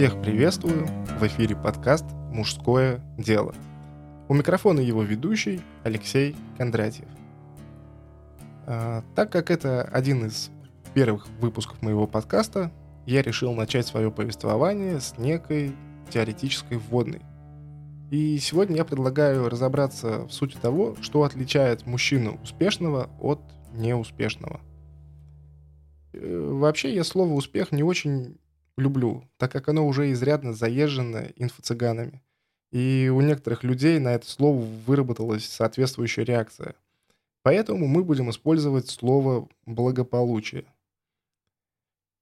Всех приветствую! В эфире подкаст «Мужское дело». У микрофона его ведущий Алексей Кондратьев. А, так как это один из первых выпусков моего подкаста, я решил начать свое повествование с некой теоретической вводной. И сегодня я предлагаю разобраться в сути того, что отличает мужчину успешного от неуспешного. Э, вообще я слово «успех» не очень люблю, так как оно уже изрядно заезжено инфо-цыганами. И у некоторых людей на это слово выработалась соответствующая реакция. Поэтому мы будем использовать слово «благополучие».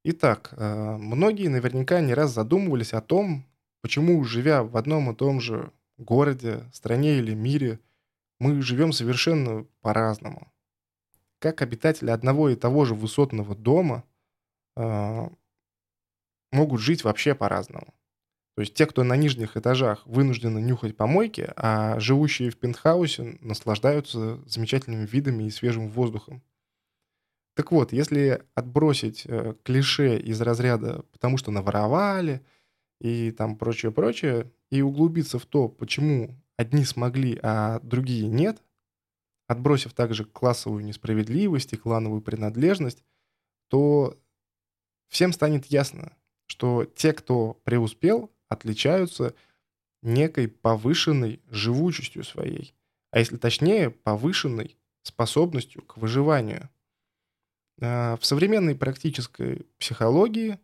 Итак, э, многие наверняка не раз задумывались о том, почему, живя в одном и том же городе, стране или мире, мы живем совершенно по-разному. Как обитатели одного и того же высотного дома э, могут жить вообще по-разному. То есть те, кто на нижних этажах вынуждены нюхать помойки, а живущие в пентхаусе наслаждаются замечательными видами и свежим воздухом. Так вот, если отбросить э, клише из разряда «потому что наворовали» и там прочее-прочее, и углубиться в то, почему одни смогли, а другие нет, отбросив также классовую несправедливость и клановую принадлежность, то всем станет ясно, что те, кто преуспел, отличаются некой повышенной живучестью своей, а если точнее, повышенной способностью к выживанию. А, в современной практической психологии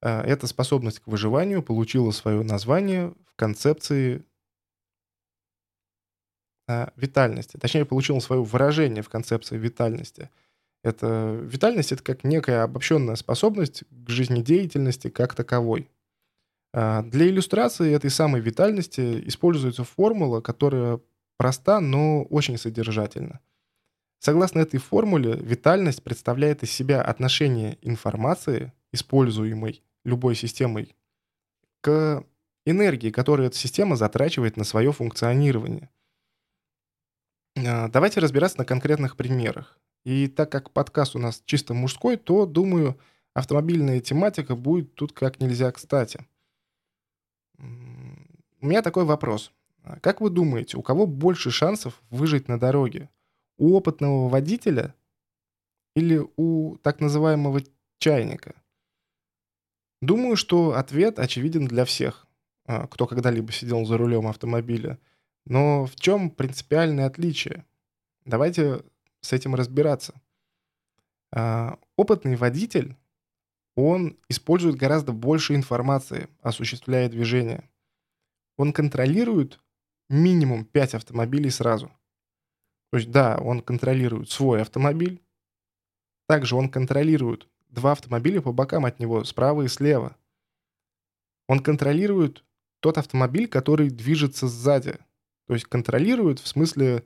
а, эта способность к выживанию получила свое название в концепции а, витальности. Точнее, получила свое выражение в концепции витальности – это витальность это как некая обобщенная способность к жизнедеятельности как таковой. А, для иллюстрации этой самой витальности используется формула, которая проста, но очень содержательна. Согласно этой формуле, витальность представляет из себя отношение информации, используемой любой системой, к энергии, которую эта система затрачивает на свое функционирование. А, давайте разбираться на конкретных примерах. И так как подкаст у нас чисто мужской, то, думаю, автомобильная тематика будет тут как нельзя кстати. У меня такой вопрос. А как вы думаете, у кого больше шансов выжить на дороге? У опытного водителя или у так называемого чайника? Думаю, что ответ очевиден для всех, а, кто когда-либо сидел за рулем автомобиля. Но в чем принципиальное отличие? Давайте с этим разбираться. А, опытный водитель, он использует гораздо больше информации, осуществляя движение. Он контролирует минимум 5 автомобилей сразу. То есть, да, он контролирует свой автомобиль, также он контролирует два автомобиля по бокам от него, справа и слева. Он контролирует тот автомобиль, который движется сзади. То есть контролирует в смысле,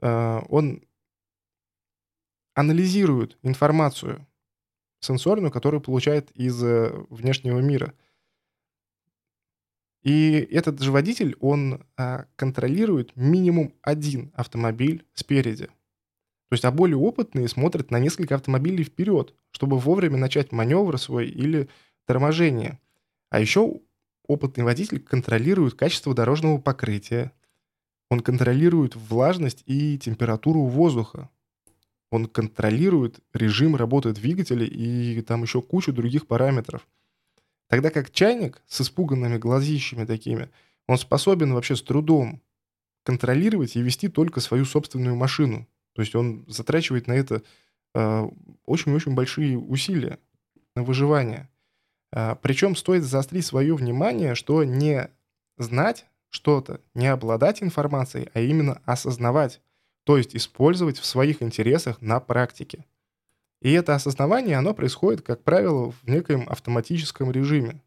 э, он анализирует информацию сенсорную, которую получает из э, внешнего мира. И этот же водитель, он а, контролирует минимум один автомобиль спереди. То есть, а более опытные смотрят на несколько автомобилей вперед, чтобы вовремя начать маневр свой или торможение. А еще опытный водитель контролирует качество дорожного покрытия. Он контролирует влажность и температуру воздуха он контролирует режим работы двигателя и там еще кучу других параметров. Тогда как чайник с испуганными глазищами такими, он способен вообще с трудом контролировать и вести только свою собственную машину. То есть он затрачивает на это э, очень-очень большие усилия на выживание. Э, причем стоит заострить свое внимание, что не знать что-то, не обладать информацией, а именно осознавать, то есть использовать в своих интересах на практике. И это осознавание, оно происходит, как правило, в некоем автоматическом режиме.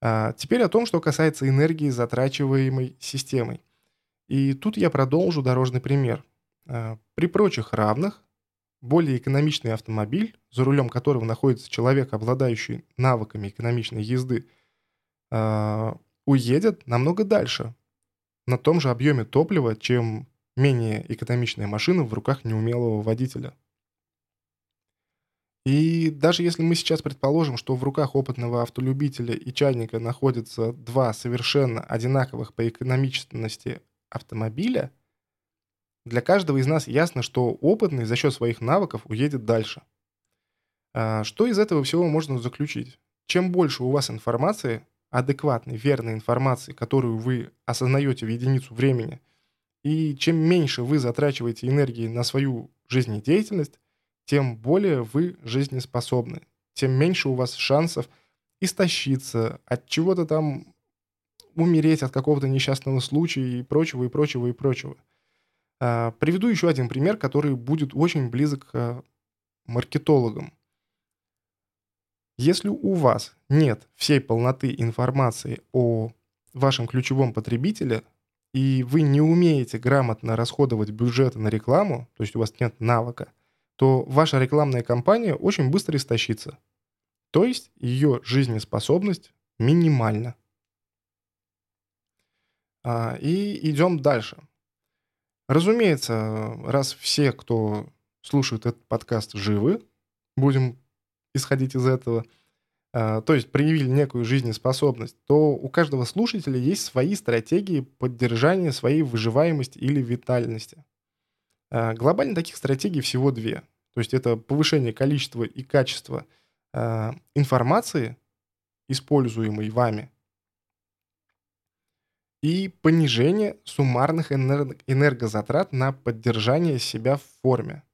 А теперь о том, что касается энергии, затрачиваемой системой. И тут я продолжу дорожный пример. А, при прочих равных, более экономичный автомобиль, за рулем которого находится человек, обладающий навыками экономичной езды, а, уедет намного дальше на том же объеме топлива, чем менее экономичная машина в руках неумелого водителя. И даже если мы сейчас предположим, что в руках опытного автолюбителя и чайника находятся два совершенно одинаковых по экономичности автомобиля, для каждого из нас ясно, что опытный за счет своих навыков уедет дальше. А, что из этого всего можно заключить? Чем больше у вас информации, адекватной, верной информации, которую вы осознаете в единицу времени, и чем меньше вы затрачиваете энергии на свою жизнедеятельность, тем более вы жизнеспособны, тем меньше у вас шансов истощиться, от чего-то там умереть от какого-то несчастного случая и прочего, и прочего, и прочего. А, приведу еще один пример, который будет очень близок к маркетологам. Если у вас нет всей полноты информации о вашем ключевом потребителе, и вы не умеете грамотно расходовать бюджеты на рекламу, то есть у вас нет навыка, то ваша рекламная кампания очень быстро истощится. То есть ее жизнеспособность минимальна. А, и идем дальше. Разумеется, раз все, кто слушает этот подкаст, живы, будем исходить из этого, а, то есть проявили некую жизнеспособность, то у каждого слушателя есть свои стратегии поддержания своей выживаемости или витальности. А, глобально таких стратегий всего две. То есть это повышение количества и качества а, информации, используемой вами, и понижение суммарных энергозатрат на поддержание себя в форме.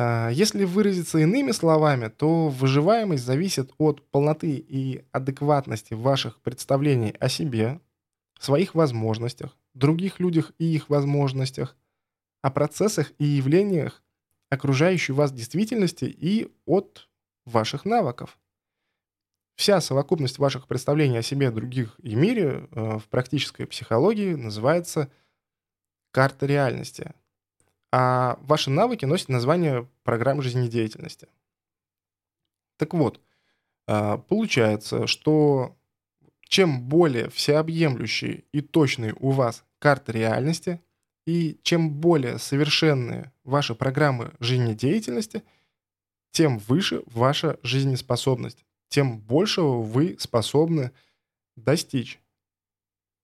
А, если выразиться иными словами, то выживаемость зависит от полноты и адекватности ваших представлений о себе, своих возможностях, других людях и их возможностях, о процессах и явлениях окружающей вас действительности и от ваших навыков. Вся совокупность ваших представлений о себе, других и мире э, в практической психологии называется карта реальности – а ваши навыки носят название программы жизнедеятельности. Так вот, а, получается, что чем более всеобъемлющие и точные у вас карты реальности, и чем более совершенные ваши программы жизнедеятельности, тем выше ваша жизнеспособность, тем большего вы способны достичь,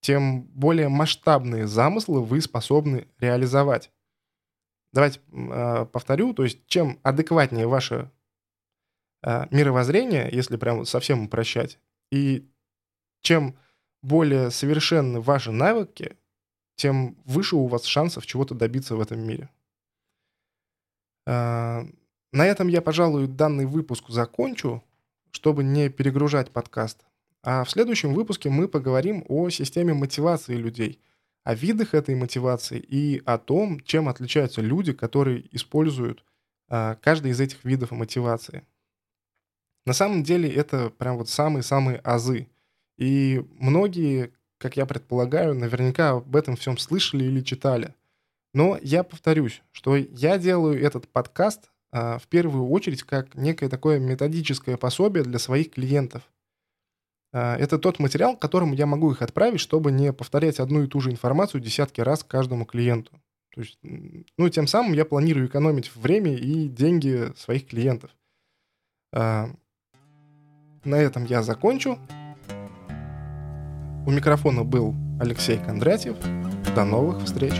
тем более масштабные замыслы вы способны реализовать. Давайте э, повторю, то есть чем адекватнее ваше э, мировоззрение, если прям совсем упрощать, и чем более совершенны ваши навыки, тем выше у вас шансов чего-то добиться в этом мире. Э, на этом я, пожалуй, данный выпуск закончу, чтобы не перегружать подкаст. А в следующем выпуске мы поговорим о системе мотивации людей – о видах этой мотивации и о том, чем отличаются люди, которые используют а, каждый из этих видов мотивации. На самом деле это прям вот самые-самые азы. И многие, как я предполагаю, наверняка об этом всем слышали или читали. Но я повторюсь, что я делаю этот подкаст а, в первую очередь как некое такое методическое пособие для своих клиентов. А, это тот материал, к которому я могу их отправить, чтобы не повторять одну и ту же информацию десятки раз каждому клиенту. То есть, ну, тем самым я планирую экономить время и деньги своих клиентов. А, на этом я закончу. У микрофона был Алексей Кондратьев. До новых встреч!